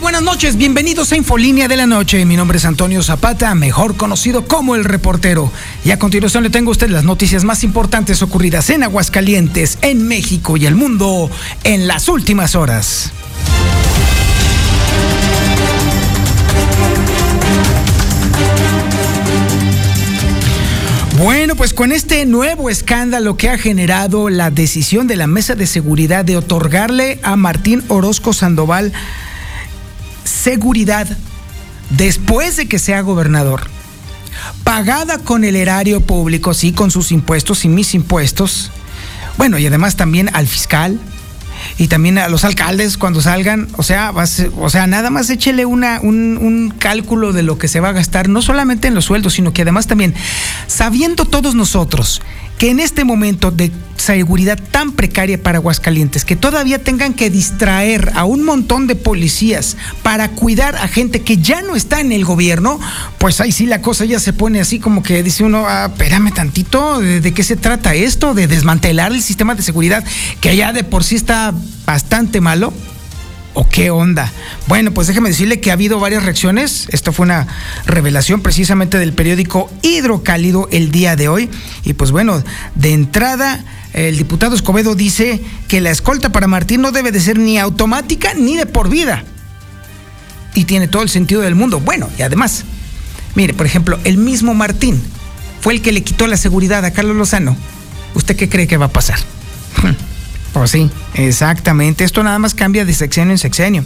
Buenas noches, bienvenidos a Infolínea de la Noche. Mi nombre es Antonio Zapata, mejor conocido como el reportero. Y a continuación le tengo a usted las noticias más importantes ocurridas en Aguascalientes, en México y el mundo en las últimas horas. Bueno, pues con este nuevo escándalo que ha generado la decisión de la Mesa de Seguridad de otorgarle a Martín Orozco Sandoval seguridad después de que sea gobernador, pagada con el erario público, sí, con sus impuestos y mis impuestos, bueno, y además también al fiscal, y también a los alcaldes cuando salgan, o sea, o sea, nada más échele una, un, un, cálculo de lo que se va a gastar, no solamente en los sueldos, sino que además también, sabiendo todos nosotros que en este momento de seguridad tan precaria para Aguascalientes, que todavía tengan que distraer a un montón de policías para cuidar a gente que ya no está en el gobierno, pues ahí sí la cosa ya se pone así como que dice uno, ah, espérame tantito, ¿de, ¿de qué se trata esto? De desmantelar el sistema de seguridad que ya de por sí está bastante malo. ¿O qué onda? Bueno, pues déjeme decirle que ha habido varias reacciones. Esto fue una revelación precisamente del periódico Hidrocálido el día de hoy. Y pues bueno, de entrada, el diputado Escobedo dice que la escolta para Martín no debe de ser ni automática ni de por vida. Y tiene todo el sentido del mundo. Bueno, y además, mire, por ejemplo, el mismo Martín fue el que le quitó la seguridad a Carlos Lozano. ¿Usted qué cree que va a pasar? Pues sí, exactamente. Esto nada más cambia de sexenio en sexenio.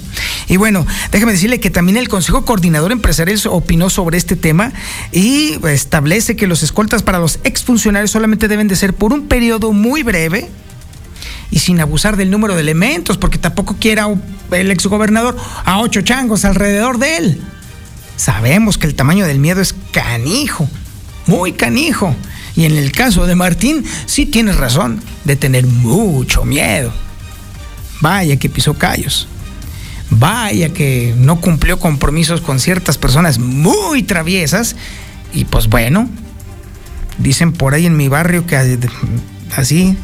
Y bueno, déjeme decirle que también el Consejo Coordinador Empresarial opinó sobre este tema y establece que los escoltas para los exfuncionarios solamente deben de ser por un periodo muy breve y sin abusar del número de elementos, porque tampoco quiera el exgobernador a ocho changos alrededor de él. Sabemos que el tamaño del miedo es canijo, muy canijo. Y en el caso de Martín, sí tienes razón de tener mucho miedo. Vaya que pisó callos. Vaya que no cumplió compromisos con ciertas personas muy traviesas. Y pues bueno, dicen por ahí en mi barrio que así,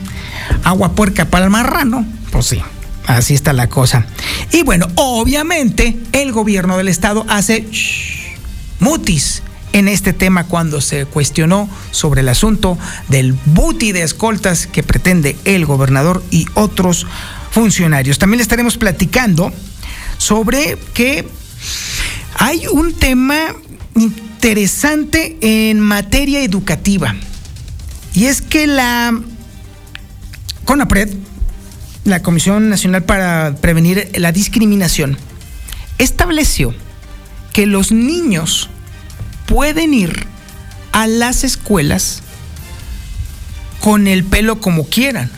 agua puerca para el marrano. Pues sí, así está la cosa. Y bueno, obviamente el gobierno del estado hace shh, mutis en este tema cuando se cuestionó sobre el asunto del booty de escoltas que pretende el gobernador y otros funcionarios. También estaremos platicando sobre que hay un tema interesante en materia educativa y es que la CONAPRED, la Comisión Nacional para Prevenir la Discriminación, estableció que los niños pueden ir a las escuelas con el pelo como quieran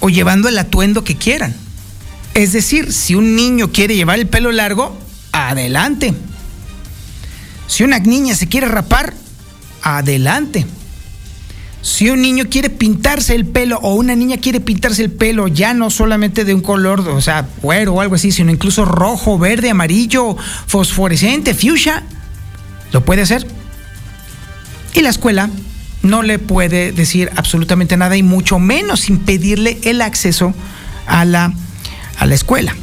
o llevando el atuendo que quieran. Es decir, si un niño quiere llevar el pelo largo, adelante. Si una niña se quiere rapar, adelante. Si un niño quiere pintarse el pelo o una niña quiere pintarse el pelo ya no solamente de un color, o sea, güero o algo así, sino incluso rojo, verde, amarillo, fosforescente, fuchsia, lo puede hacer. Y la escuela no le puede decir absolutamente nada y mucho menos impedirle el acceso a la, a la escuela.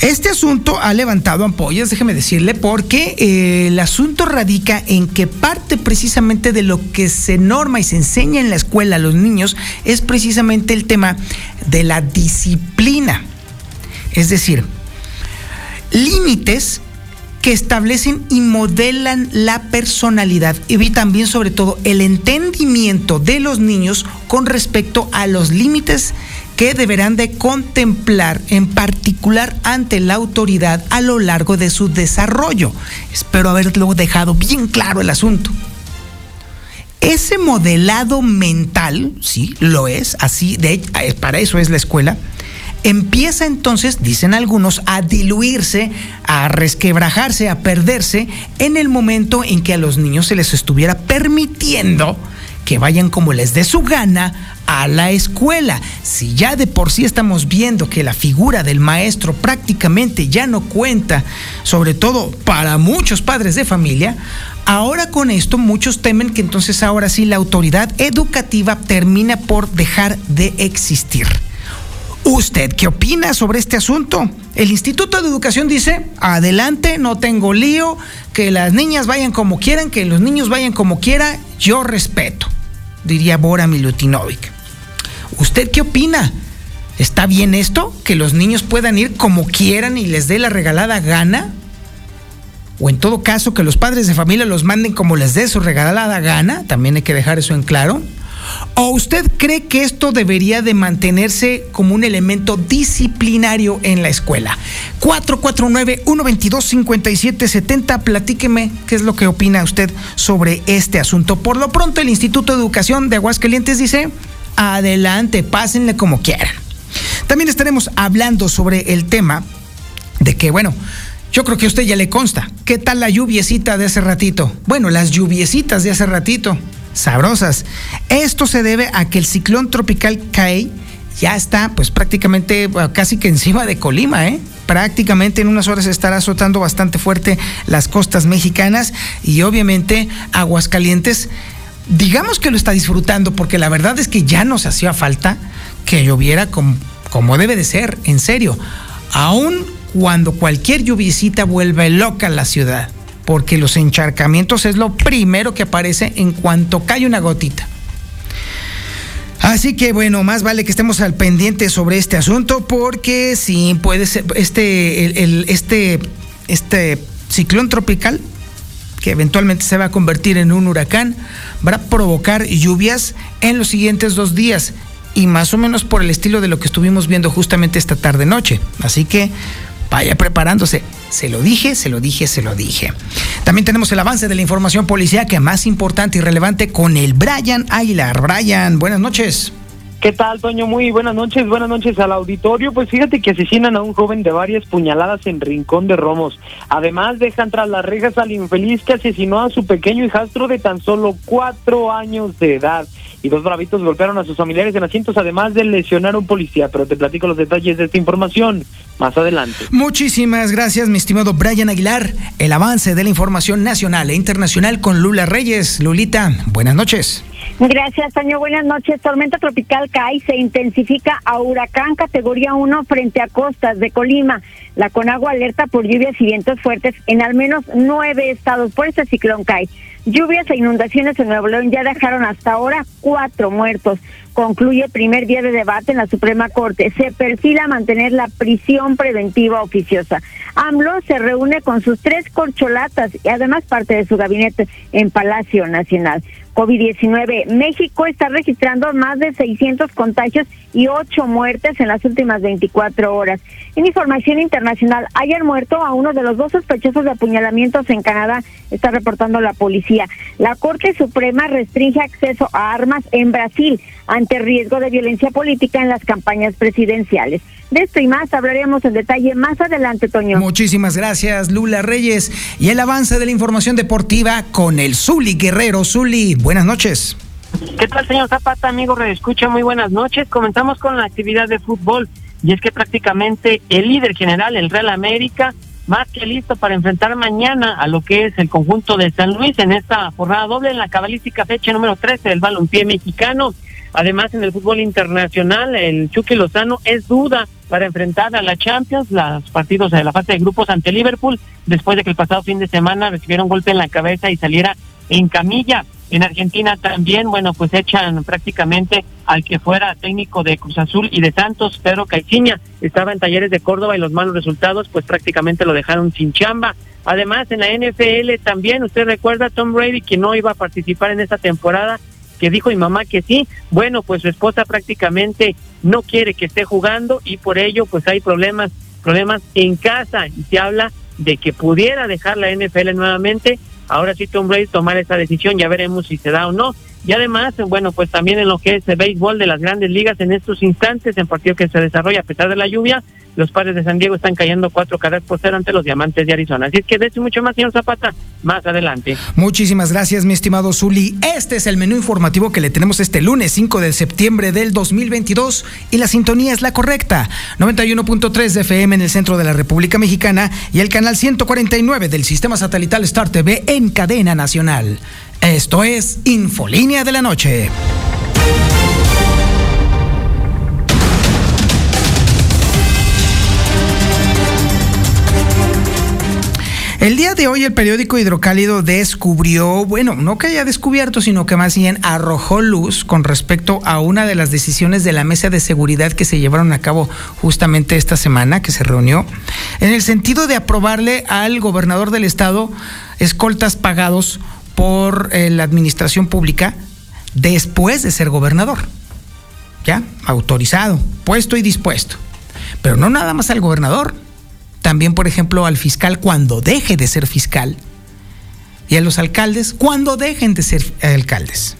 Este asunto ha levantado ampollas, déjeme decirle, porque eh, el asunto radica en que parte precisamente de lo que se norma y se enseña en la escuela a los niños es precisamente el tema de la disciplina. Es decir, límites que establecen y modelan la personalidad y también sobre todo el entendimiento de los niños con respecto a los límites que deberán de contemplar en particular ante la autoridad a lo largo de su desarrollo. Espero haberlo dejado bien claro el asunto. Ese modelado mental, sí, lo es, así, de, para eso es la escuela, empieza entonces, dicen algunos, a diluirse, a resquebrajarse, a perderse en el momento en que a los niños se les estuviera permitiendo que vayan como les dé su gana a la escuela. Si ya de por sí estamos viendo que la figura del maestro prácticamente ya no cuenta, sobre todo para muchos padres de familia, ahora con esto muchos temen que entonces ahora sí la autoridad educativa termina por dejar de existir. ¿Usted qué opina sobre este asunto? El Instituto de Educación dice, adelante, no tengo lío, que las niñas vayan como quieran, que los niños vayan como quiera, yo respeto, diría Bora Milutinovic. ¿Usted qué opina? ¿Está bien esto? ¿Que los niños puedan ir como quieran y les dé la regalada gana? O en todo caso, que los padres de familia los manden como les dé su regalada gana, también hay que dejar eso en claro. ¿O usted cree que esto debería de mantenerse como un elemento disciplinario en la escuela? 449-122-5770, platíqueme qué es lo que opina usted sobre este asunto. Por lo pronto, el Instituto de Educación de Aguascalientes dice, adelante, pásenle como quieran. También estaremos hablando sobre el tema de que, bueno, yo creo que a usted ya le consta. ¿Qué tal la lluviecita de hace ratito? Bueno, las lluviecitas de hace ratito sabrosas. Esto se debe a que el ciclón tropical Kai ya está pues prácticamente casi que encima de Colima, ¿eh? Prácticamente en unas horas estará azotando bastante fuerte las costas mexicanas y obviamente Aguascalientes, digamos que lo está disfrutando porque la verdad es que ya nos hacía falta que lloviera como, como debe de ser, en serio. Aún cuando cualquier lluviecita vuelve loca la ciudad porque los encharcamientos es lo primero que aparece en cuanto cae una gotita. Así que bueno, más vale que estemos al pendiente sobre este asunto porque sí puede ser este, este, este ciclón tropical que eventualmente se va a convertir en un huracán, va a provocar lluvias en los siguientes dos días y más o menos por el estilo de lo que estuvimos viendo justamente esta tarde noche. Así que vaya preparándose. Se lo dije, se lo dije, se lo dije. También tenemos el avance de la información que más importante y relevante con el Brian Aguilar. Brian, buenas noches. ¿Qué tal, Toño? Muy buenas noches, buenas noches al auditorio. Pues fíjate que asesinan a un joven de varias puñaladas en Rincón de Romos. Además, dejan tras las rejas al infeliz que asesinó a su pequeño hijastro de tan solo cuatro años de edad y dos bravitos golpearon a sus familiares en asientos, además de lesionar a un policía. Pero te platico los detalles de esta información más adelante. Muchísimas gracias, mi estimado Brian Aguilar. El avance de la información nacional e internacional con Lula Reyes. Lulita, buenas noches. Gracias, Toño. Buenas noches. Tormenta tropical CAI se intensifica a huracán categoría 1 frente a costas de Colima. La Conagua alerta por lluvias y vientos fuertes en al menos nueve estados por este ciclón CAI. Lluvias e inundaciones en Nuevo León ya dejaron hasta ahora cuatro muertos. Concluye primer día de debate en la Suprema Corte. Se perfila mantener la prisión preventiva oficiosa. AMLO se reúne con sus tres corcholatas y además parte de su gabinete en Palacio Nacional. COVID-19. México está registrando más de 600 contagios y 8 muertes en las últimas 24 horas. En información internacional, ayer muerto a uno de los dos sospechosos de apuñalamientos en Canadá, está reportando la policía. La Corte Suprema restringe acceso a armas en Brasil ante riesgo de violencia política en las campañas presidenciales. De esto y más hablaremos en detalle más adelante, Toño. Muchísimas gracias, Lula Reyes. Y el avance de la información deportiva con el Zuli Guerrero. Zuli, buenas noches. ¿Qué tal, señor Zapata, amigo Escucha, Muy buenas noches. Comenzamos con la actividad de fútbol. Y es que prácticamente el líder general, el Real América, más que listo para enfrentar mañana a lo que es el conjunto de San Luis en esta jornada doble en la cabalística fecha número 13 del balompié mexicano. Además, en el fútbol internacional, el Chucky Lozano es duda para enfrentar a la Champions, los partidos de la fase de grupos ante Liverpool, después de que el pasado fin de semana recibieron golpe en la cabeza y saliera en camilla. En Argentina también, bueno, pues echan prácticamente al que fuera técnico de Cruz Azul y de Santos, Pedro Caixinha, estaba en talleres de Córdoba y los malos resultados pues prácticamente lo dejaron sin chamba. Además, en la NFL también, usted recuerda Tom Brady que no iba a participar en esta temporada, que dijo mi mamá que sí, bueno, pues su esposa prácticamente no quiere que esté jugando y por ello pues hay problemas, problemas en casa y se habla de que pudiera dejar la NFL nuevamente. Ahora sí Tom Brady tomar esa decisión, ya veremos si se da o no. Y además, bueno, pues también en lo que es el béisbol de las grandes ligas en estos instantes, en partido que se desarrolla a pesar de la lluvia, los padres de San Diego están cayendo cuatro carreras por cero ante los diamantes de Arizona. Así es que de mucho más, señor Zapata, más adelante. Muchísimas gracias, mi estimado Zuli. Este es el menú informativo que le tenemos este lunes 5 de septiembre del 2022 y la sintonía es la correcta. 91.3 de FM en el centro de la República Mexicana y el canal 149 del sistema satelital Star TV en cadena nacional. Esto es Infolínea de la Noche. El día de hoy el periódico Hidrocálido descubrió, bueno, no que haya descubierto, sino que más bien arrojó luz con respecto a una de las decisiones de la mesa de seguridad que se llevaron a cabo justamente esta semana, que se reunió, en el sentido de aprobarle al gobernador del estado escoltas pagados por eh, la administración pública después de ser gobernador. ¿Ya? Autorizado, puesto y dispuesto. Pero no nada más al gobernador, también, por ejemplo, al fiscal cuando deje de ser fiscal y a los alcaldes cuando dejen de ser alcaldes.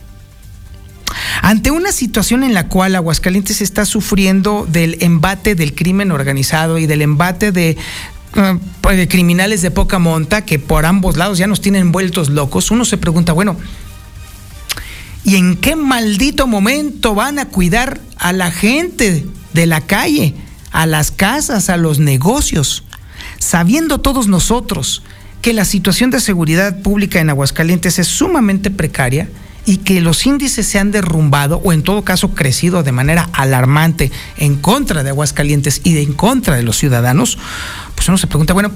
Ante una situación en la cual Aguascalientes está sufriendo del embate del crimen organizado y del embate de, eh, criminales de poca monta que por ambos lados ya nos tienen vueltos locos, uno se pregunta, bueno, ¿y en qué maldito momento van a cuidar a la gente de la calle, a las casas, a los negocios? sabiendo todos nosotros que la situación de seguridad pública en Aguascalientes es sumamente precaria y que los índices se han derrumbado o en todo caso crecido de manera alarmante en contra de Aguascalientes y de en contra de los ciudadanos, pues uno se pregunta, bueno,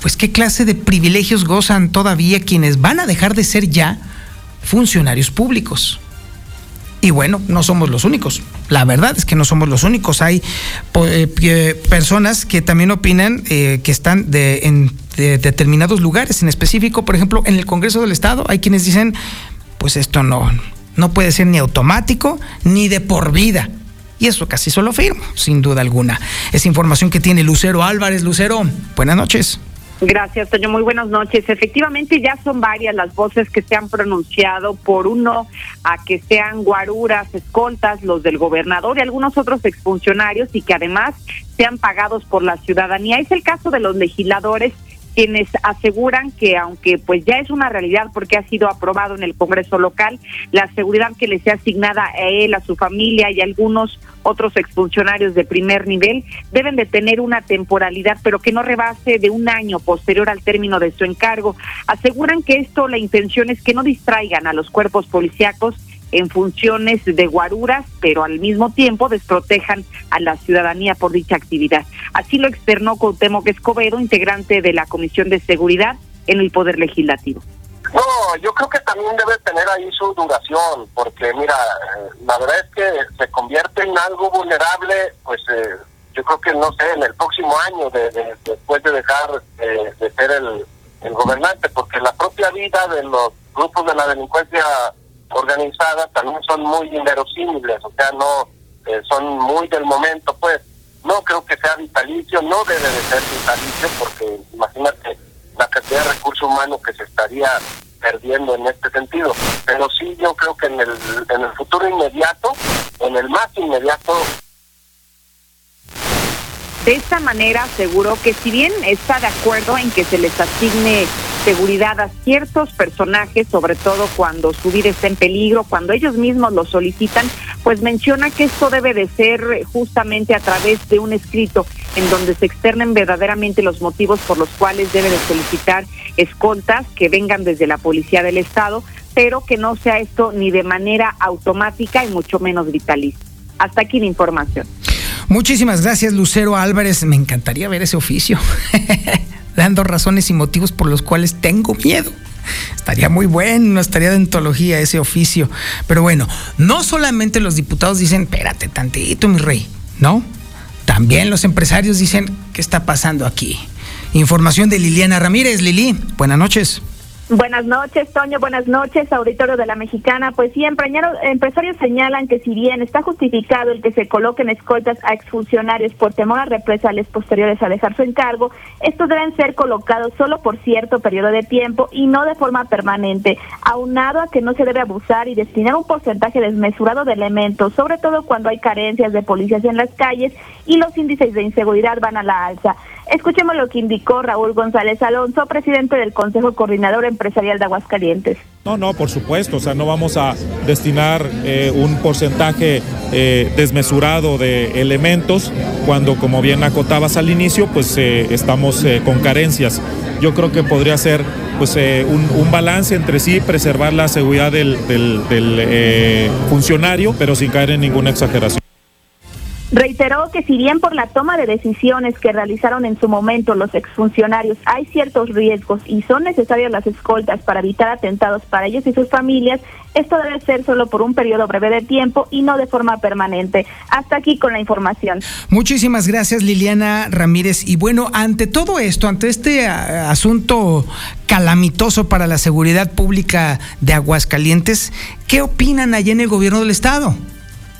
pues qué clase de privilegios gozan todavía quienes van a dejar de ser ya funcionarios públicos. Y bueno, no somos los únicos. La verdad es que no somos los únicos. Hay eh, personas que también opinan eh, que están de, en determinados lugares, en específico, por ejemplo, en el Congreso del Estado, hay quienes dicen, pues esto no, no puede ser ni automático ni de por vida. Y eso casi solo firmo, sin duda alguna. Es información que tiene Lucero Álvarez. Lucero, buenas noches. Gracias, Toño. Muy buenas noches. Efectivamente, ya son varias las voces que se han pronunciado por uno a que sean guaruras, escoltas, los del gobernador y algunos otros exfuncionarios y que además sean pagados por la ciudadanía. Es el caso de los legisladores quienes aseguran que aunque pues ya es una realidad porque ha sido aprobado en el Congreso local, la seguridad que le sea asignada a él, a su familia y a algunos otros exfuncionarios de primer nivel deben de tener una temporalidad, pero que no rebase de un año posterior al término de su encargo. Aseguran que esto, la intención es que no distraigan a los cuerpos policíacos en funciones de guaruras, pero al mismo tiempo desprotejan a la ciudadanía por dicha actividad. Así lo externó Cuauhtémoc Escobedo, integrante de la Comisión de Seguridad en el Poder Legislativo. No, yo creo que también debe tener ahí su duración, porque mira, eh, la verdad es que se convierte en algo vulnerable, pues eh, yo creo que no sé, en el próximo año, de, después de dejar eh, de ser el, el gobernante, porque la propia vida de los grupos de la delincuencia organizadas también son muy inverosímiles, o sea, no eh, son muy del momento, pues no creo que sea vitalicio, no debe de ser vitalicio, porque imagínate la cantidad de recursos humanos que se estaría perdiendo en este sentido. Pero sí, yo creo que en el, en el futuro inmediato, en el más inmediato, de esta manera aseguró que si bien está de acuerdo en que se les asigne seguridad a ciertos personajes, sobre todo cuando su vida está en peligro, cuando ellos mismos lo solicitan, pues menciona que esto debe de ser justamente a través de un escrito en donde se externen verdaderamente los motivos por los cuales debe de solicitar escoltas que vengan desde la Policía del Estado, pero que no sea esto ni de manera automática y mucho menos vitalicia. Hasta aquí la información. Muchísimas gracias, Lucero Álvarez. Me encantaría ver ese oficio. dando razones y motivos por los cuales tengo miedo. Estaría muy bueno, estaría de antología ese oficio. Pero bueno, no solamente los diputados dicen, espérate tantito, mi rey, ¿no? También los empresarios dicen, ¿qué está pasando aquí? Información de Liliana Ramírez. Lili, buenas noches. Buenas noches, Toño. Buenas noches, auditorio de la Mexicana. Pues sí, empresarios señalan que si bien está justificado el que se coloquen escoltas a exfuncionarios por temor a represalias posteriores a dejar su encargo, estos deben ser colocados solo por cierto periodo de tiempo y no de forma permanente, aunado a que no se debe abusar y destinar un porcentaje desmesurado de elementos, sobre todo cuando hay carencias de policías en las calles y los índices de inseguridad van a la alza. Escuchemos lo que indicó Raúl González Alonso, presidente del Consejo Coordinador Empresarial de Aguascalientes. No, no, por supuesto, o sea, no vamos a destinar eh, un porcentaje eh, desmesurado de elementos cuando, como bien acotabas al inicio, pues eh, estamos con carencias. Yo creo que podría ser pues un, balance entre sí, preservar la seguridad del funcionario, pero sin caer en ninguna exageración. Reiteró que si bien por la toma de decisiones que realizaron en su momento los exfuncionarios hay ciertos riesgos y son necesarias las escoltas para evitar atentados para ellos y sus familias, esto debe ser solo por un periodo breve de tiempo y no de forma permanente. Hasta aquí con la información. Muchísimas gracias Liliana Ramírez. Y bueno, ante todo esto, ante este asunto calamitoso para la seguridad pública de Aguascalientes, ¿qué opinan allá en el gobierno del estado?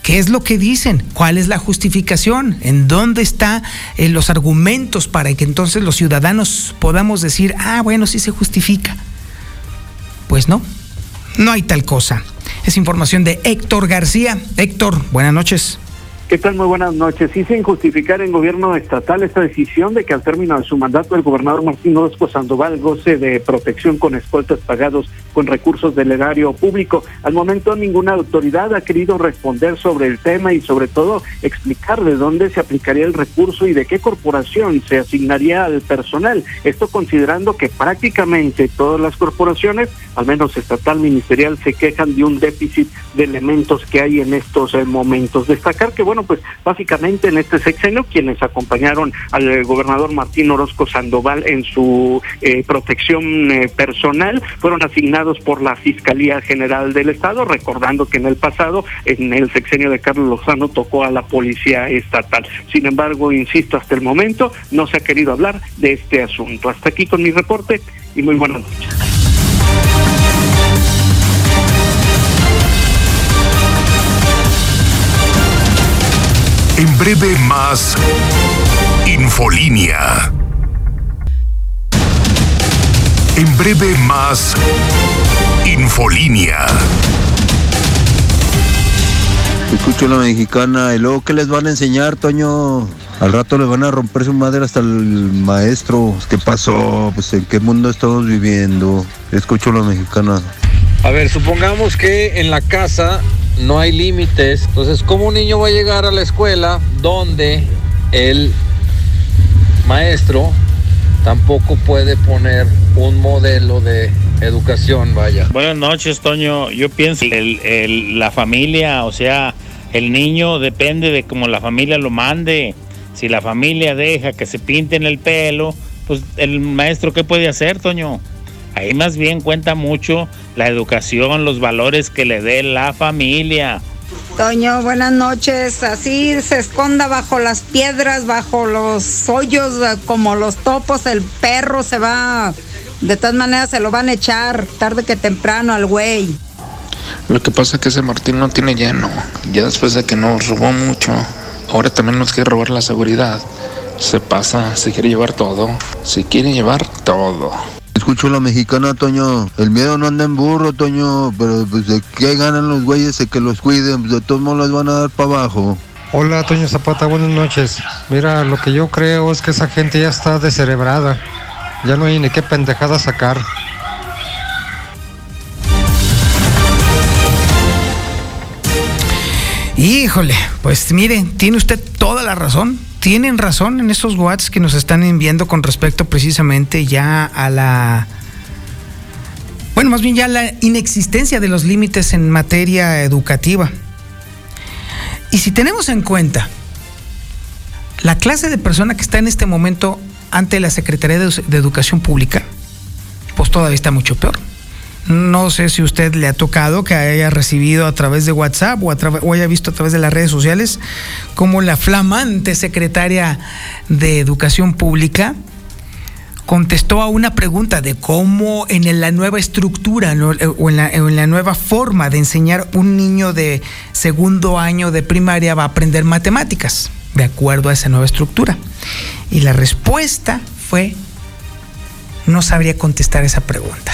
¿Qué es lo que dicen? ¿Cuál es la justificación? ¿En dónde están eh, los argumentos para que entonces los ciudadanos podamos decir, ah, bueno, sí se justifica? Pues no, no hay tal cosa. Es información de Héctor García. Héctor, buenas noches. ¿Qué tal? Muy buenas noches. sin justificar en gobierno estatal esta decisión de que al término de su mandato el gobernador Martín Orozco Sandoval goce de protección con escoltas pagados con recursos del erario público. Al momento ninguna autoridad ha querido responder sobre el tema y sobre todo explicar de dónde se aplicaría el recurso y de qué corporación se asignaría al personal. Esto considerando que prácticamente todas las corporaciones, al menos estatal, ministerial, se quejan de un déficit de elementos que hay en estos eh, momentos. Destacar que, bueno, bueno, pues básicamente en este sexenio quienes acompañaron al gobernador Martín Orozco Sandoval en su eh, protección eh, personal fueron asignados por la Fiscalía General del Estado, recordando que en el pasado, en el sexenio de Carlos Lozano, tocó a la Policía Estatal. Sin embargo, insisto, hasta el momento no se ha querido hablar de este asunto. Hasta aquí con mi reporte y muy buenas noches. En breve más Infolínea. En breve más Infolínea. Escucho la mexicana y luego ¿qué les van a enseñar, Toño? Al rato les van a romper su madre hasta el maestro. ¿Qué pasó? Pues en qué mundo estamos viviendo. Escucho la mexicana. A ver, supongamos que en la casa no hay límites. Entonces, ¿cómo un niño va a llegar a la escuela donde el maestro tampoco puede poner un modelo de educación, vaya? Buenas noches, Toño. Yo pienso que la familia, o sea, el niño depende de cómo la familia lo mande. Si la familia deja que se pinten el pelo, pues el maestro, ¿qué puede hacer, Toño? Ahí más bien cuenta mucho la educación, los valores que le dé la familia. Toño, buenas noches. Así se esconda bajo las piedras, bajo los hoyos, como los topos, el perro se va. De todas maneras se lo van a echar tarde que temprano al güey. Lo que pasa es que ese Martín no tiene lleno. Ya después de que nos robó mucho, ahora también nos quiere robar la seguridad. Se pasa, se quiere llevar todo. Se quiere llevar todo. Escucho la mexicana, Toño. El miedo no anda en burro, Toño. Pero pues de qué ganan los güeyes de que los cuiden. Pues de todos modos les van a dar para abajo. Hola, Toño Zapata, buenas noches. Mira, lo que yo creo es que esa gente ya está descerebrada. Ya no hay ni qué pendejada sacar. Híjole, pues mire, tiene usted toda la razón tienen razón en esos watts que nos están enviando con respecto precisamente ya a la bueno, más bien ya la inexistencia de los límites en materia educativa. Y si tenemos en cuenta la clase de persona que está en este momento ante la Secretaría de, Educación Pública, pues todavía está mucho peor. No sé si usted le ha tocado que haya recibido a través de WhatsApp o, o, haya visto a través de las redes sociales como la flamante secretaria de Educación Pública contestó a una pregunta de cómo en la nueva estructura eh, o en la, en la, nueva forma de enseñar un niño de segundo año de primaria va a aprender matemáticas, de acuerdo a esa nueva estructura. Y la respuesta fue, no sabría contestar esa pregunta.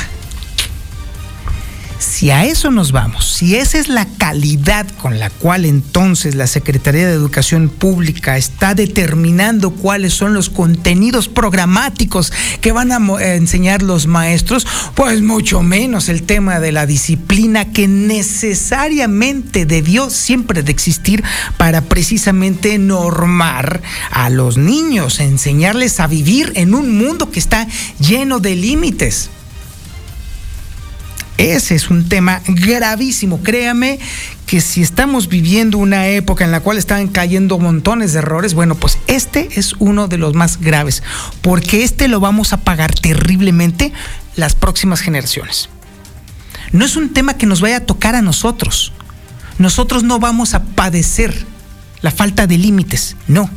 Si a eso nos vamos, si esa es la calidad con la cual entonces la Secretaría de Educación Pública está determinando cuáles son los contenidos programáticos que van a eh, enseñar los maestros, pues mucho menos el tema de la disciplina que necesariamente debió siempre de existir para precisamente normar a los niños, enseñarles a vivir en un mundo que está lleno de límites. Ese es un tema gravísimo. Créame que si estamos viviendo una época en la cual están cayendo montones de errores, bueno, pues este es uno de los más graves, porque este lo vamos a pagar terriblemente las próximas generaciones. No es un tema que nos vaya a tocar a nosotros. Nosotros no vamos a padecer la falta de límites, no.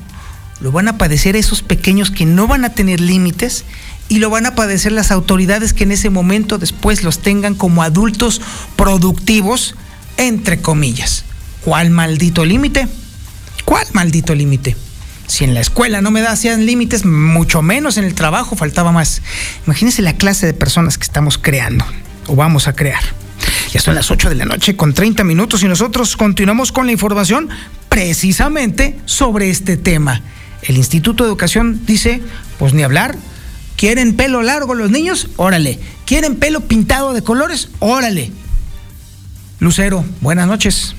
Lo van a padecer esos pequeños que no van a tener límites y lo van a padecer las autoridades que en ese momento después los tengan como adultos productivos, entre comillas. ¿Cuál maldito límite? ¿Cuál maldito límite? Si en la escuela no me hacían límites, mucho menos en el trabajo faltaba más. Imagínense la clase de personas que estamos creando o vamos a crear. Ya son las 8 de la noche con 30 minutos y nosotros continuamos con la información precisamente sobre este tema. El Instituto de Educación dice, pues ni hablar, ¿Quieren pelo largo los niños? Órale. ¿Quieren pelo pintado de colores? Órale. Lucero, buenas noches.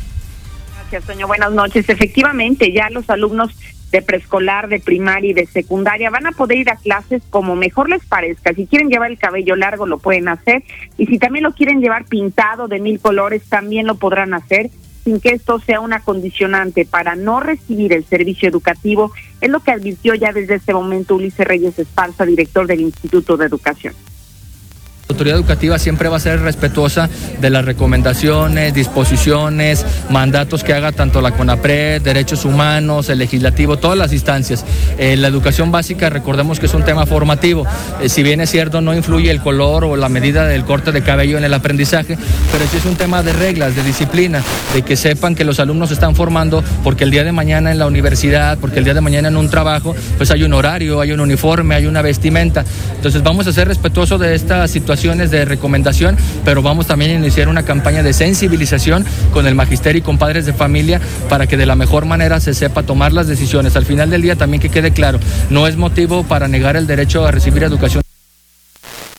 Gracias, Toño. Buenas noches. Efectivamente, ya los alumnos de preescolar, de primaria y de secundaria van a poder ir a clases como mejor les parezca. Si quieren llevar el cabello largo, lo pueden hacer. Y si también lo quieren llevar pintado de mil colores, también lo podrán hacer sin que esto sea una condicionante para no recibir el servicio educativo, es lo que advirtió ya desde este momento Ulises Reyes Esparza, director del Instituto de Educación. La autoridad educativa siempre va a ser respetuosa de las recomendaciones, disposiciones, mandatos que haga tanto la CONAPRED, derechos humanos, el legislativo, todas las instancias. Eh, la educación básica, recordemos que es un tema formativo. Eh, si bien es cierto, no influye el color o la medida del corte de cabello en el aprendizaje, pero sí es un tema de reglas, de disciplina, de que sepan que los alumnos están formando porque el día de mañana en la universidad, porque el día de mañana en un trabajo, pues hay un horario, hay un uniforme, hay una vestimenta. Entonces vamos a ser respetuosos de esta situación de recomendación, pero vamos también a iniciar una campaña de sensibilización con el magisterio y con padres de familia para que de la mejor manera se sepa tomar las decisiones. Al final del día también que quede claro, no es motivo para negar el derecho a recibir educación.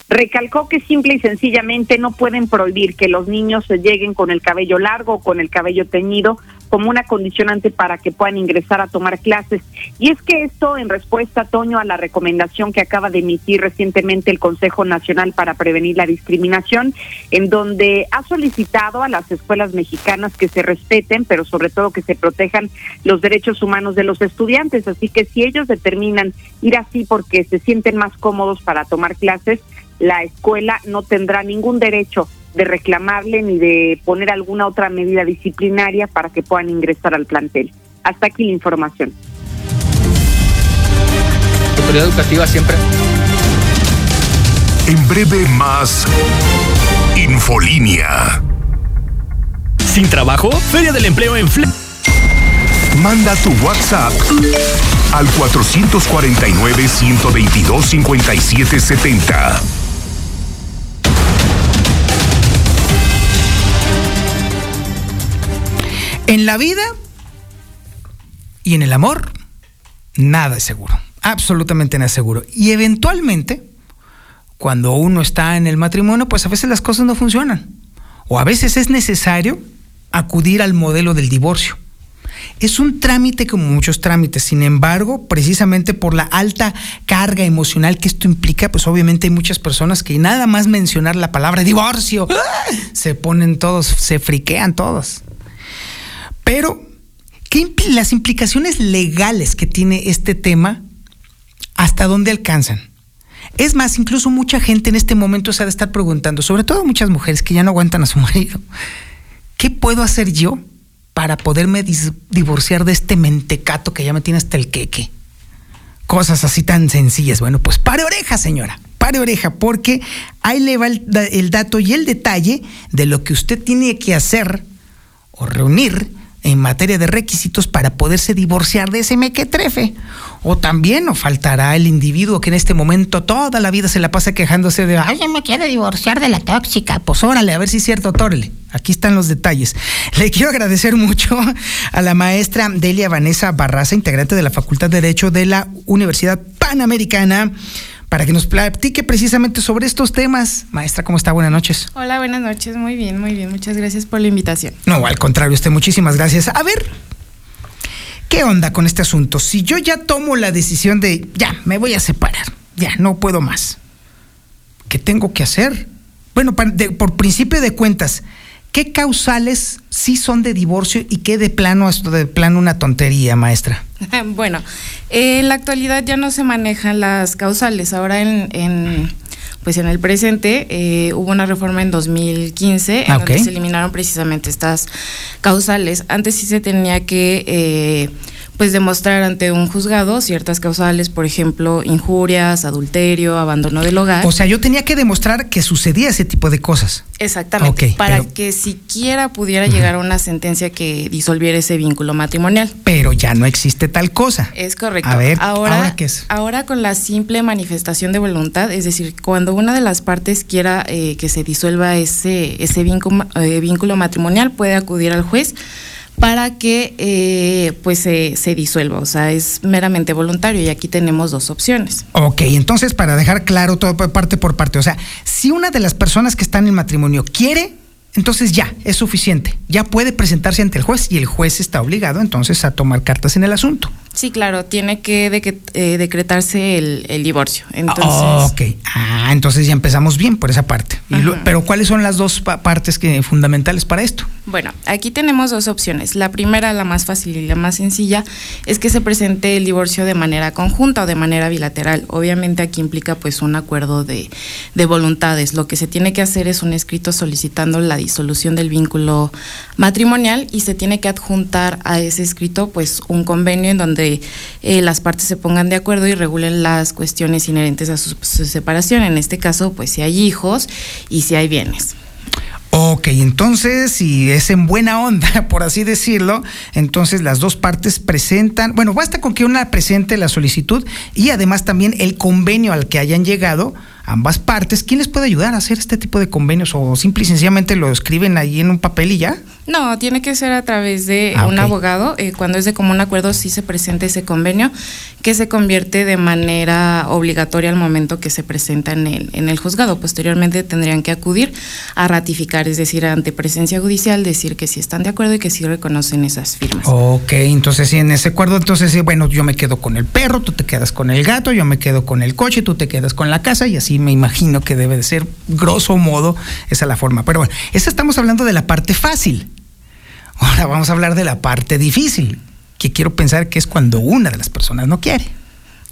Recalcó que simple y sencillamente no pueden prohibir que los niños se lleguen con el cabello largo con el cabello teñido como una condicionante para que puedan ingresar a tomar clases. Y es que esto en respuesta, Toño, a la recomendación que acaba de emitir recientemente el Consejo Nacional para Prevenir la Discriminación, en donde ha solicitado a las escuelas mexicanas que se respeten, pero sobre todo que se protejan los derechos humanos de los estudiantes. Así que si ellos determinan ir así porque se sienten más cómodos para tomar clases, la escuela no tendrá ningún derecho de reclamarle ni de poner alguna otra medida disciplinaria para que puedan ingresar al plantel. Hasta aquí la información. La autoridad educativa siempre. En breve más Infolínea. ¿Sin trabajo? Feria del Empleo en Fle Manda tu WhatsApp al 449 122 5770. En la vida y en el amor, nada es seguro. Absolutamente nada es seguro. Y eventualmente, cuando uno está en el matrimonio, pues a veces las cosas no funcionan. O a veces es necesario acudir al modelo del divorcio. Es un trámite como muchos trámites, sin embargo, precisamente por la alta carga emocional que esto implica, pues obviamente hay muchas personas que nada más mencionar la palabra divorcio, se ponen todos, se friquean todos. Pero, ¿qué las implicaciones legales que tiene este tema, hasta dónde alcanzan? Es más, incluso mucha gente en este momento se ha de estar preguntando, sobre todo muchas mujeres que ya no aguantan a su marido, ¿qué puedo hacer yo para poderme divorciar de este mentecato que ya me tiene hasta el queque? cosas así tan sencillas. Bueno, pues pare oreja, señora. Pare oreja, porque ahí le va el, el dato y el detalle de lo que usted tiene que hacer o reunir en materia de requisitos para poderse divorciar de ese mequetrefe. O también nos faltará el individuo que en este momento toda la vida se la pasa quejándose de, ay, me quiere divorciar de la tóxica. Pues órale, a ver si es cierto, tórale. Aquí están los detalles. Le quiero agradecer mucho a la maestra Delia Vanessa Barraza, integrante de la Facultad de Derecho de la Universidad Panamericana para que nos platique precisamente sobre estos temas. Maestra, ¿cómo está? Buenas noches. Hola, buenas noches. Muy bien, muy bien. Muchas gracias por la invitación. No, al contrario, usted muchísimas gracias. A ver, ¿qué onda con este asunto? Si yo ya tomo la decisión de, ya, me voy a separar, ya, no puedo más, ¿qué tengo que hacer? Bueno, por principio de cuentas, ¿qué causales sí son de divorcio y qué de plano esto de plano una tontería, maestra? bueno, en la actualidad ya no se manejan las causales. Ahora en, pues en el presente eh, hubo una reforma en 2015 en ah, donde se eliminaron precisamente estas causales. Antes sí se tenía que eh, pues demostrar ante un juzgado ciertas causales, por ejemplo, injurias, adulterio, abandono del hogar. O sea, yo tenía que demostrar que sucedía ese tipo de cosas. Exactamente, para que siquiera pudiera llegar a una sentencia que disolviera ese vínculo matrimonial. Pero ya no existe tal cosa. Es correcto. A ver, ahora, ¿qué es? Ahora con la simple manifestación de voluntad, es decir, cuando una de las partes quiera eh, que se disuelva ese, ese vínculo, eh, vínculo matrimonial, puede acudir al juez para que eh, pues se, disuelva, o sea, es meramente voluntario y aquí tenemos dos opciones. Ok, entonces para dejar claro todo parte por parte, o sea, si una de las personas que están en matrimonio quiere, entonces ya, es suficiente, ya puede presentarse ante el juez y el juez está obligado entonces a tomar cartas en el asunto. Sí, claro, tiene que eh, decretarse el, divorcio. Entonces... ok, ah, entonces ya empezamos bien por esa parte. pero ¿cuáles son las dos partes que, fundamentales para esto? Bueno, aquí tenemos dos opciones. La primera, la más fácil y la más sencilla, es que se presente el divorcio de manera conjunta o de manera bilateral. Obviamente aquí implica pues un acuerdo de, de voluntades. Lo que se tiene que hacer es un escrito solicitando la disolución del vínculo matrimonial y se tiene que adjuntar a ese escrito pues un convenio en donde eh, las partes se pongan de acuerdo y regulen las cuestiones inherentes a su, separación. En este caso, pues si hay hijos y si hay bienes. Ok, entonces, si es en buena onda, por así decirlo, entonces las dos partes presentan, bueno, basta con que una presente la solicitud y además también el convenio al que hayan llegado ambas partes. ¿Quién les puede ayudar a hacer este tipo de convenios o simple y sencillamente lo escriben ahí en un papel y ya? No, tiene que ser a través de ah, un abogado. Eh, cuando es de común acuerdo, sí se presenta ese convenio, que se convierte de manera obligatoria al momento que se presenta en el, en el juzgado. Posteriormente tendrían que acudir a ratificar, es decir, ante presencia judicial, decir que sí están de acuerdo y que sí reconocen esas firmas. Ok, entonces sí, en ese acuerdo, entonces bueno, yo me quedo con el perro, tú te quedas con el gato, yo me quedo con el coche, tú te quedas con la casa y así me imagino que debe de ser, grosso modo, esa es la forma. Pero bueno, esa estamos hablando de la parte fácil. Ahora vamos a hablar de la parte difícil, que quiero pensar que es cuando una de las personas no quiere.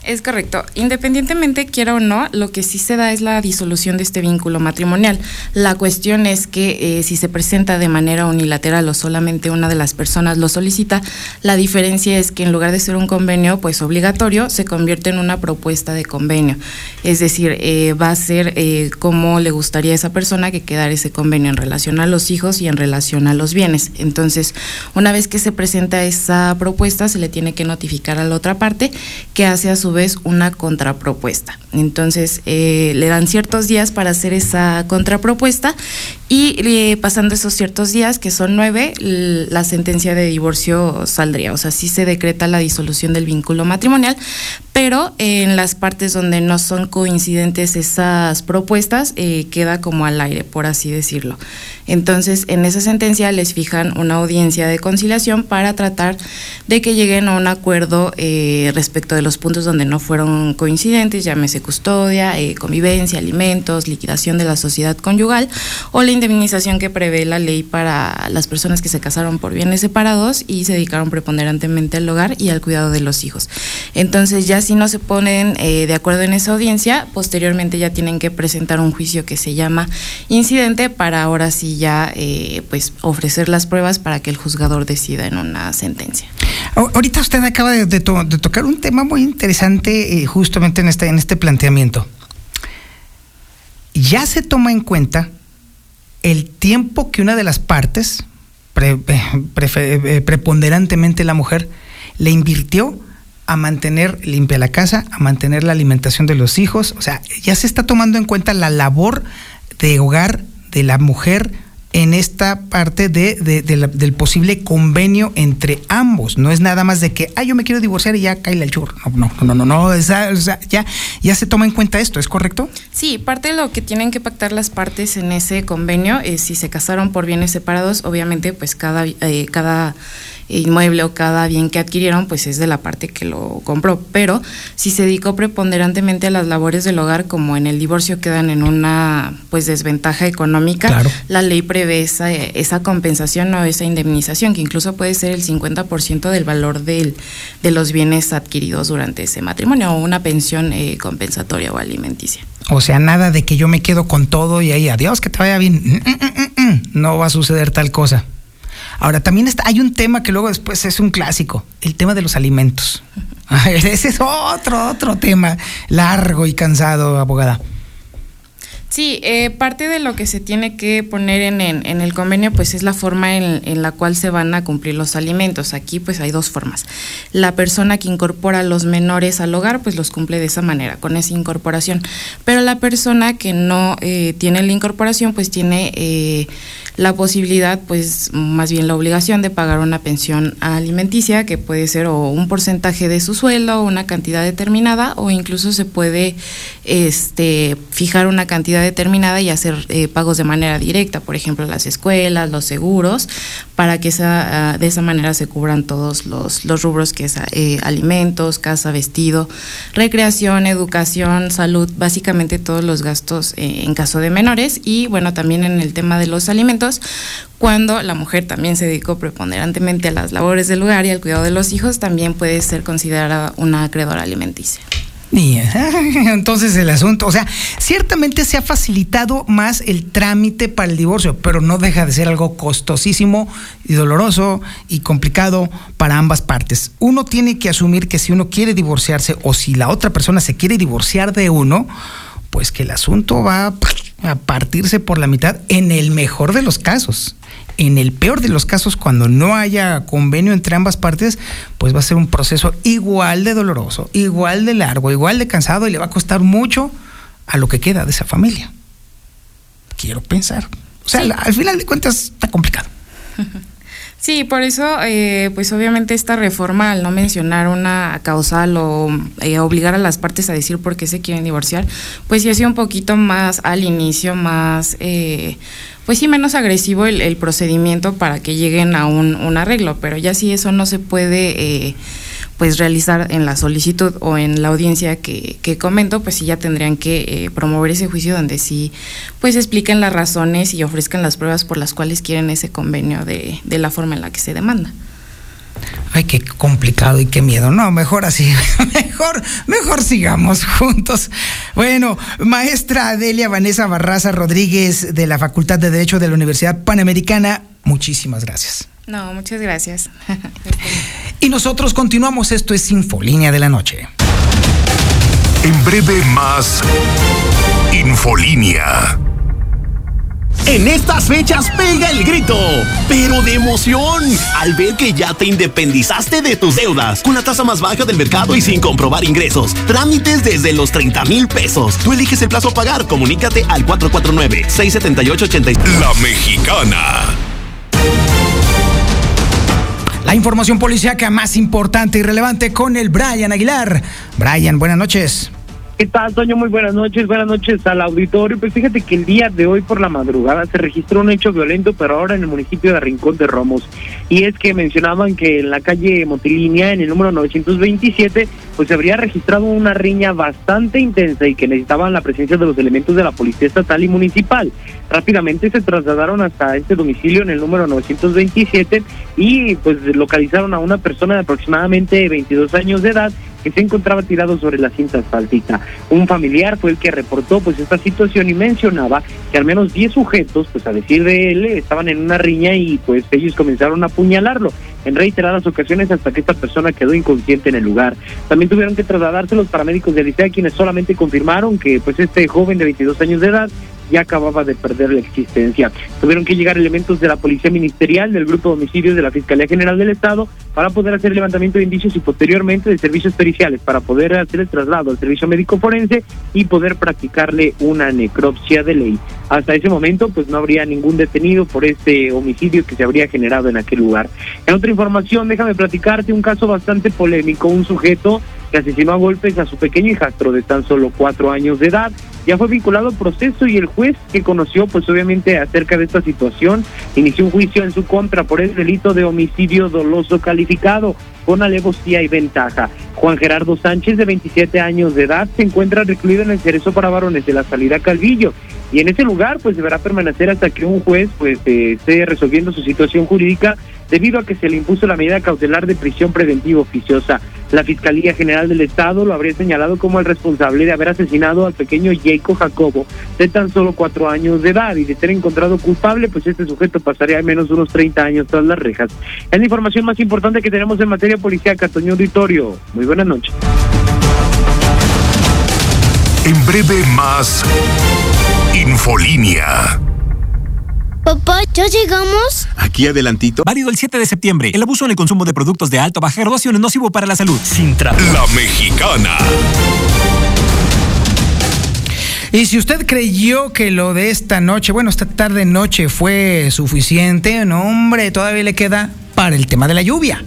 Es correcto. Independientemente quiera o no, lo que sí se da es la disolución de este vínculo matrimonial. La cuestión es que eh, si se presenta de manera unilateral o solamente una de las personas lo solicita, la diferencia es que en lugar de ser un convenio pues obligatorio, se convierte en una propuesta de convenio. Es decir, eh, va a ser eh, como le gustaría a esa persona que quedara ese convenio en relación a los hijos y en relación a los bienes. Entonces, una vez que se presenta esa propuesta, se le tiene que notificar a la otra parte que hace a su vez una contrapropuesta. Entonces eh, le dan ciertos días para hacer esa contrapropuesta y eh, pasando esos ciertos días, que son nueve, la sentencia de divorcio saldría. O sea, sí se decreta la disolución del vínculo matrimonial, pero en las partes donde no son coincidentes esas propuestas, eh, queda como al aire, por así decirlo. Entonces, en esa sentencia les fijan una audiencia de conciliación para tratar de que lleguen a un acuerdo respecto de los puntos donde no fueron coincidentes, llámese custodia, eh, convivencia, alimentos, liquidación de la sociedad conyugal o la indemnización que prevé la ley para las personas que se casaron por bienes separados y se dedicaron preponderantemente al hogar y al cuidado de los hijos. Entonces ya si no se ponen eh, de acuerdo en esa audiencia, posteriormente ya tienen que presentar un juicio que se llama incidente para ahora sí ya eh, pues ofrecer las pruebas para que el juzgador decida en una sentencia. Ahorita usted acaba de, tocar un tema muy interesante eh, justamente en este, en este planteamiento. Ya se toma en cuenta el tiempo que una de las partes, eh, eh, preponderantemente la mujer, le invirtió a mantener limpia la casa, a mantener la alimentación de los hijos. O sea, ya se está tomando en cuenta la labor de hogar de la mujer en esta parte de, del posible convenio entre ambos. No es nada más de que, ah, yo me quiero divorciar y ya cae el churro. No, no, no, no, no, ya, ya se toma en cuenta esto, ¿es correcto? Sí, parte de lo que tienen que pactar las partes en ese convenio es si se casaron por bienes separados, obviamente, pues cada, eh, cada inmueble o cada bien que adquirieron, pues es de la parte que lo compró. Pero si se dedicó preponderantemente a las labores del hogar, como en el divorcio quedan en una pues desventaja económica, la ley prevé esa, esa compensación o esa indemnización, que incluso puede ser el 50% del valor del, de los bienes adquiridos durante ese matrimonio, o una pensión eh, compensatoria o alimenticia. O sea, nada de que yo me quedo con todo y ahí, adiós, que te vaya bien. Mm, mm, mm, no va a suceder tal cosa. Ahora, también está, hay un tema que luego después es un clásico, el tema de los alimentos. Ese es otro, otro tema largo y cansado, abogada. Sí, eh, parte de lo que se tiene que poner en, en, el convenio pues es la forma en, la cual se van a cumplir los alimentos. Aquí pues hay dos formas. La persona que incorpora a los menores al hogar pues los cumple de esa manera, con esa incorporación. Pero la persona que no eh, tiene la incorporación pues tiene... Eh, la posibilidad, pues más bien la obligación de pagar una pensión alimenticia que puede ser o un porcentaje de su sueldo una cantidad determinada o incluso se puede este, fijar una cantidad determinada y hacer eh, pagos de manera directa, por ejemplo las escuelas, los seguros, para que esa, ah, de esa manera se cubran todos los, los rubros que es eh, alimentos, casa, vestido, recreación, educación, salud, básicamente todos los gastos eh, en caso de menores y bueno, también en el tema de los alimentos cuando la mujer también se dedicó preponderantemente a las labores del hogar y al cuidado de los hijos, también puede ser considerada una acreedora alimenticia. Y entonces el asunto, o sea, ciertamente se ha facilitado más el trámite para el divorcio, pero no deja de ser algo costosísimo y doloroso y complicado para ambas partes. Uno tiene que asumir que si uno quiere divorciarse o si la otra persona se quiere divorciar de uno, pues que el asunto va a partirse por la mitad en el mejor de los casos. En el peor de los casos, cuando no haya convenio entre ambas partes, pues va a ser un proceso igual de doloroso, igual de largo, igual de cansado y le va a costar mucho a lo que queda de esa familia. Quiero pensar. O sea, al final de cuentas está complicado. Sí, por eso, eh, pues obviamente esta reforma, al no mencionar una causal o eh, obligar a las partes a decir por qué se quieren divorciar, pues sí ha sido un poquito más al inicio, más, eh, pues sí, menos agresivo el, procedimiento para que lleguen a un, arreglo, pero ya si eso no se puede pues realizar en la solicitud o en la audiencia que, que comento, pues sí ya tendrían que eh, promover ese juicio donde sí pues expliquen las razones y ofrezcan las pruebas por las cuales quieren ese convenio de, de la forma en la que se demanda. Ay, qué complicado y qué miedo. No, mejor así. mejor, mejor sigamos juntos. Bueno, maestra Adelia Vanessa Barraza Rodríguez de la Facultad de Derecho de la Universidad Panamericana, muchísimas gracias. No, muchas gracias. y nosotros continuamos. Esto es Infolínea de la Noche. En breve más Infolínea. En estas fechas pega el grito, pero de emoción, al ver que ya te independizaste de tus deudas, con la tasa más baja del mercado y sin comprobar ingresos. Trámites desde los 30 mil pesos. Tú eliges el plazo a pagar, comunícate al 449-678-80. La Mexicana la información policíaca más importante y relevante con el Brian Aguilar. Brian, buenas noches. ¿Qué tal, Toño? Muy buenas noches. Buenas noches al auditorio. Pues fíjate que el día de hoy por la madrugada se registró un hecho violento, pero ahora en el municipio de Rincón de Romos. Y es que mencionaban que en la calle Motilinea, en el número 927, pues se habría registrado una riña bastante intensa y que necesitaban la presencia de los elementos de la Policía Estatal y Municipal. Rápidamente se trasladaron hasta este domicilio en el número 927 y pues localizaron a una persona de aproximadamente 22 años de edad se encontraba tirado sobre la cinta asfáltica. Un familiar fue el que reportó pues esta situación y mencionaba que al menos 10 sujetos, pues a decir de él, estaban en una riña y pues ellos comenzaron a apuñalarlo. en reiteradas ocasiones hasta que esta persona quedó inconsciente en el lugar. También tuvieron que trasladarse los paramédicos de Licea quienes solamente confirmaron que pues este joven de 22 años de edad ya acababa de perder la existencia. Tuvieron que llegar elementos de la Policía Ministerial, del Grupo de Homicidios de la Fiscalía General del Estado, para poder hacer levantamiento de indicios y posteriormente de servicios periciales, para poder hacer el traslado al servicio médico forense y poder practicarle una necropsia de ley. Hasta ese momento, pues no habría ningún detenido por este homicidio que se habría generado en aquel lugar. En otra información, déjame platicarte un caso bastante polémico. Un sujeto que asesinó a golpes a su pequeño hijastro de tan solo cuatro años de edad. Ya fue vinculado al proceso y el juez que conoció, pues obviamente acerca de esta situación, inició un juicio en su contra por el delito de homicidio doloso calificado con alevosía y ventaja. Juan Gerardo Sánchez, de 27 años de edad, se encuentra recluido en el cerezo para varones de la salida Calvillo y en ese lugar pues deberá permanecer hasta que un juez pues eh, esté resolviendo su situación jurídica debido a que se le impuso la medida cautelar de prisión preventiva oficiosa. La Fiscalía General del Estado lo habría señalado como el responsable de haber asesinado al pequeño Jacob Jacobo de tan solo cuatro años de edad y de ser encontrado culpable, pues este sujeto pasaría al menos unos 30 años tras las rejas. Es la información más importante que tenemos en materia policíaca, Toño Auditorio. Muy buenas noches. En breve más Infolínea. Papá, ¿ya llegamos? Aquí adelantito. Válido el 7 de septiembre. El abuso en el consumo de productos de alta o baja graduación es nocivo para la salud. Sin La mexicana. Y si usted creyó que lo de esta noche, bueno, esta tarde noche fue suficiente, no, hombre, todavía le queda para el tema de la lluvia.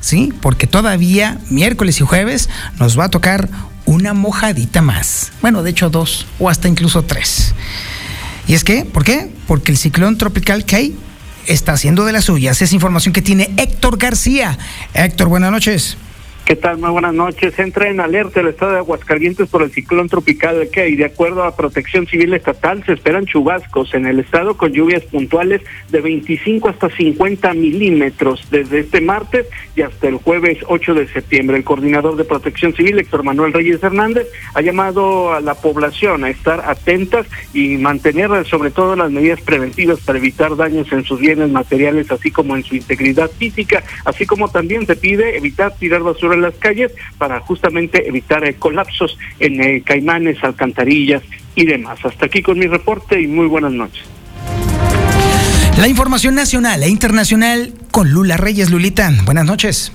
¿Sí? Porque todavía miércoles y jueves nos va a tocar una mojadita más. Bueno, de hecho dos o hasta incluso tres. Y es que, ¿por qué? Porque el ciclón tropical Kay está haciendo de las suyas. Es información que tiene Héctor García. Héctor, buenas noches. ¿Qué tal? Muy buenas noches. Entra en alerta el estado de Aguascalientes por el ciclón tropical que y de acuerdo a Protección Civil Estatal se esperan chubascos en el estado con lluvias puntuales de 25 hasta 50 milímetros desde este martes y hasta el jueves 8 de septiembre. El coordinador de Protección Civil, Héctor Manuel Reyes Hernández, ha llamado a la población a estar atentas y mantener sobre todo las medidas preventivas para evitar daños en sus bienes materiales, así como en su integridad física, así como también se pide evitar tirar basura en las calles para justamente evitar eh, colapsos en eh, caimanes, alcantarillas y demás. Hasta aquí con mi reporte y muy buenas noches. La información nacional e internacional con Lula Reyes. Lulita, buenas noches.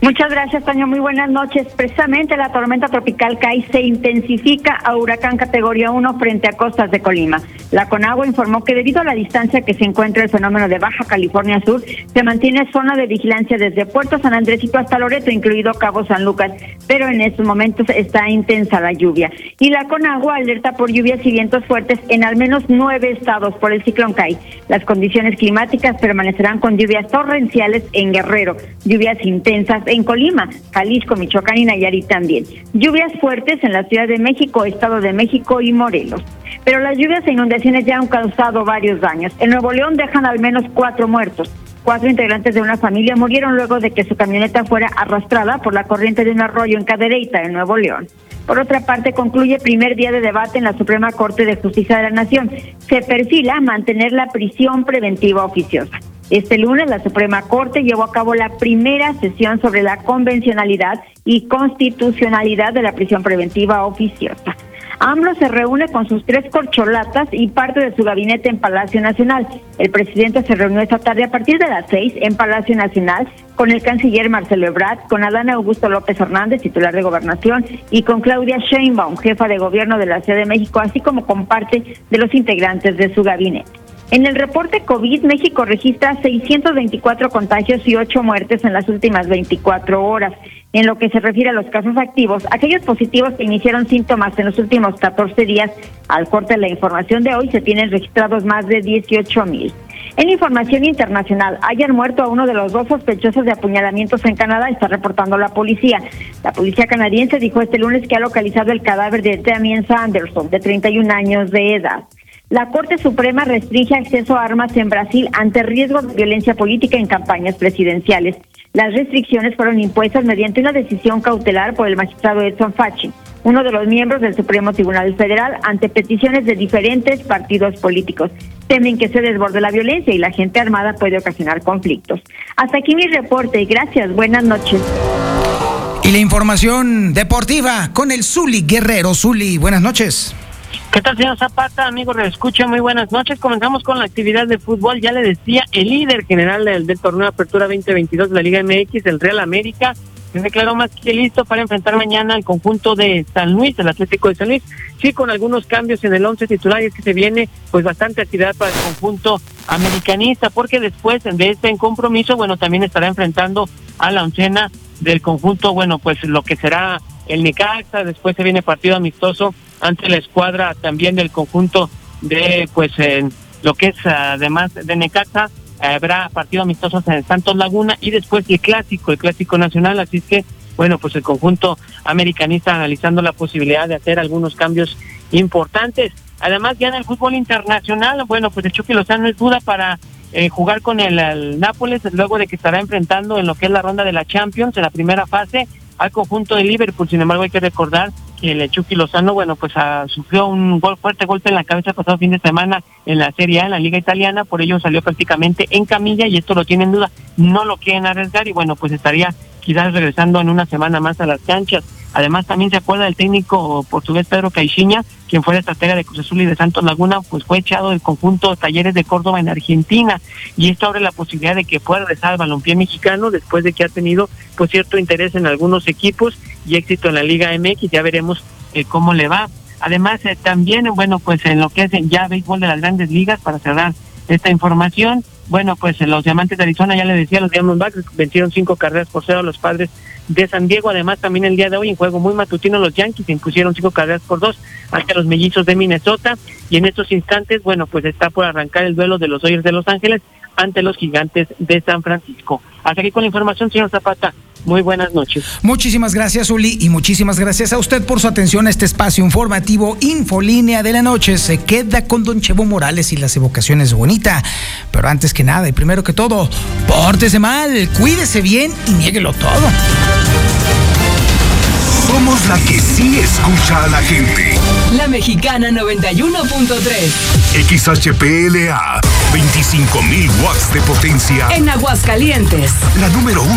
Muchas gracias, Toño. Muy buenas noches. Precisamente la tormenta tropical CAI se intensifica a huracán categoría 1 frente a costas de Colima. La Conagua informó que debido a la distancia que se encuentra el fenómeno de Baja California Sur, se mantiene zona de vigilancia desde Puerto San Andresito hasta Loreto, incluido Cabo San Lucas, pero en estos momentos está intensa la lluvia. Y la Conagua alerta por lluvias y vientos fuertes en al menos nueve estados por el ciclón CAI. Las condiciones climáticas permanecerán con lluvias torrenciales en Guerrero, lluvias intensas en Colima, Jalisco, Michoacán y Nayarit también. Lluvias fuertes en la Ciudad de México, Estado de México y Morelos. Pero las lluvias e inundaciones ya han causado varios daños. En Nuevo León dejan al menos cuatro muertos. Cuatro integrantes de una familia murieron luego de que su camioneta fuera arrastrada por la corriente de un arroyo en Cadereyta, en Nuevo León. Por otra parte, concluye primer día de debate en la Suprema Corte de Justicia de la Nación. Se perfila mantener la prisión preventiva oficiosa. Este lunes la Suprema Corte llevó a cabo la primera sesión sobre la convencionalidad y constitucionalidad de la prisión preventiva oficiosa. AMLO se reúne con sus tres corcholatas y parte de su gabinete en Palacio Nacional. El presidente se reunió esta tarde a partir de las seis en Palacio Nacional con el canciller Marcelo Ebrard, con Adán Augusto López Hernández, titular de Gobernación, y con Claudia Sheinbaum, jefa de gobierno de la Ciudad de México, así como con parte de los integrantes de su gabinete. En el reporte COVID, México registra 624 contagios y 8 muertes en las últimas 24 horas. En lo que se refiere a los casos activos, aquellos positivos que iniciaron síntomas en los últimos 14 días, al corte de la información de hoy, se tienen registrados más de 18 mil. En información internacional, hayan muerto a uno de los dos sospechosos de apuñalamientos en Canadá, está reportando la policía. La policía canadiense dijo este lunes que ha localizado el cadáver de Damien Sanderson, de 31 años de edad. La Corte Suprema restringe acceso a armas en Brasil ante riesgo de violencia política en campañas presidenciales. Las restricciones fueron impuestas mediante una decisión cautelar por el magistrado Edson Fachin, uno de los miembros del Supremo Tribunal Federal, ante peticiones de diferentes partidos políticos. temen que se desborde la violencia y la gente armada puede ocasionar conflictos. Hasta aquí mi reporte. Gracias. Buenas noches. Y la información deportiva con el Zuli Guerrero. Zuli, buenas noches. ¿Qué tal, señor Zapata? Amigos, escucha muy buenas noches. Comenzamos con la actividad de fútbol. Ya le decía, el líder general del, torneo Apertura 2022 de la Liga MX, el Real América, se declaró más que listo para enfrentar mañana al conjunto de San Luis, el Atlético de San Luis. Sí, con algunos cambios en el once titular y es que se viene pues bastante actividad para el conjunto americanista, porque después de este compromiso, bueno, también estará enfrentando a la oncena del conjunto, bueno, pues lo que será el Necaxa, después se viene partido amistoso ante la escuadra también del conjunto de pues en lo que es además de Necaxa habrá partido amistoso en Santos Laguna y después el clásico, el clásico nacional, así es que bueno, pues el conjunto americanista analizando la posibilidad de hacer algunos cambios importantes. Además, ya en el fútbol internacional, bueno, pues el Chucky Lozano es duda para eh, jugar con el, el, Nápoles luego de que estará enfrentando en lo que es la ronda de la Champions en la primera fase al conjunto de Liverpool. Sin embargo, hay que recordar el Chucky Lozano, bueno, pues ah, sufrió un gol, fuerte golpe en la cabeza pasado fin de semana en la Serie A, en la Liga Italiana, por ello salió prácticamente en camilla y esto lo tienen duda, no lo quieren arriesgar y bueno, pues estaría quizás regresando en una semana más a las canchas. Además, también se acuerda del técnico portugués Pedro Caixinha, quien fue estratega de Cruz Azul y de Santos Laguna, pues fue echado del conjunto Talleres de Córdoba en Argentina. Y esto abre la posibilidad de que pueda regresar al balompié mexicano después de que ha tenido pues cierto interés en algunos equipos y éxito en la Liga MX. Ya veremos eh, cómo le va. Además, eh, también, bueno, pues en lo que es ya béisbol de las grandes ligas, para cerrar esta información, bueno, pues los Diamantes de Arizona, ya le decía, los Diamondbacks vencieron cinco carreras por cero a los padres de San Diego. Además, también el día de hoy, en juego muy matutino, los Yankees impusieron cinco carreras por dos ante los mellizos de Minnesota. Y en estos instantes, bueno, pues está por arrancar el duelo de los Dodgers de Los Ángeles ante los Gigantes de San Francisco. Hasta aquí con la información, señor Zapata. Muy buenas noches. Muchísimas gracias, Uli, y muchísimas gracias a usted por su atención a este espacio informativo Infolínea de la Noche. Se queda con Don Chevo Morales y las evocaciones bonita. Pero antes que nada y primero que todo, pórtese mal, cuídese bien y niéguelo todo. Somos la que sí escucha a la gente. La Mexicana 91.3. XHPLA, 25.000 watts de potencia. En Aguascalientes. La número uno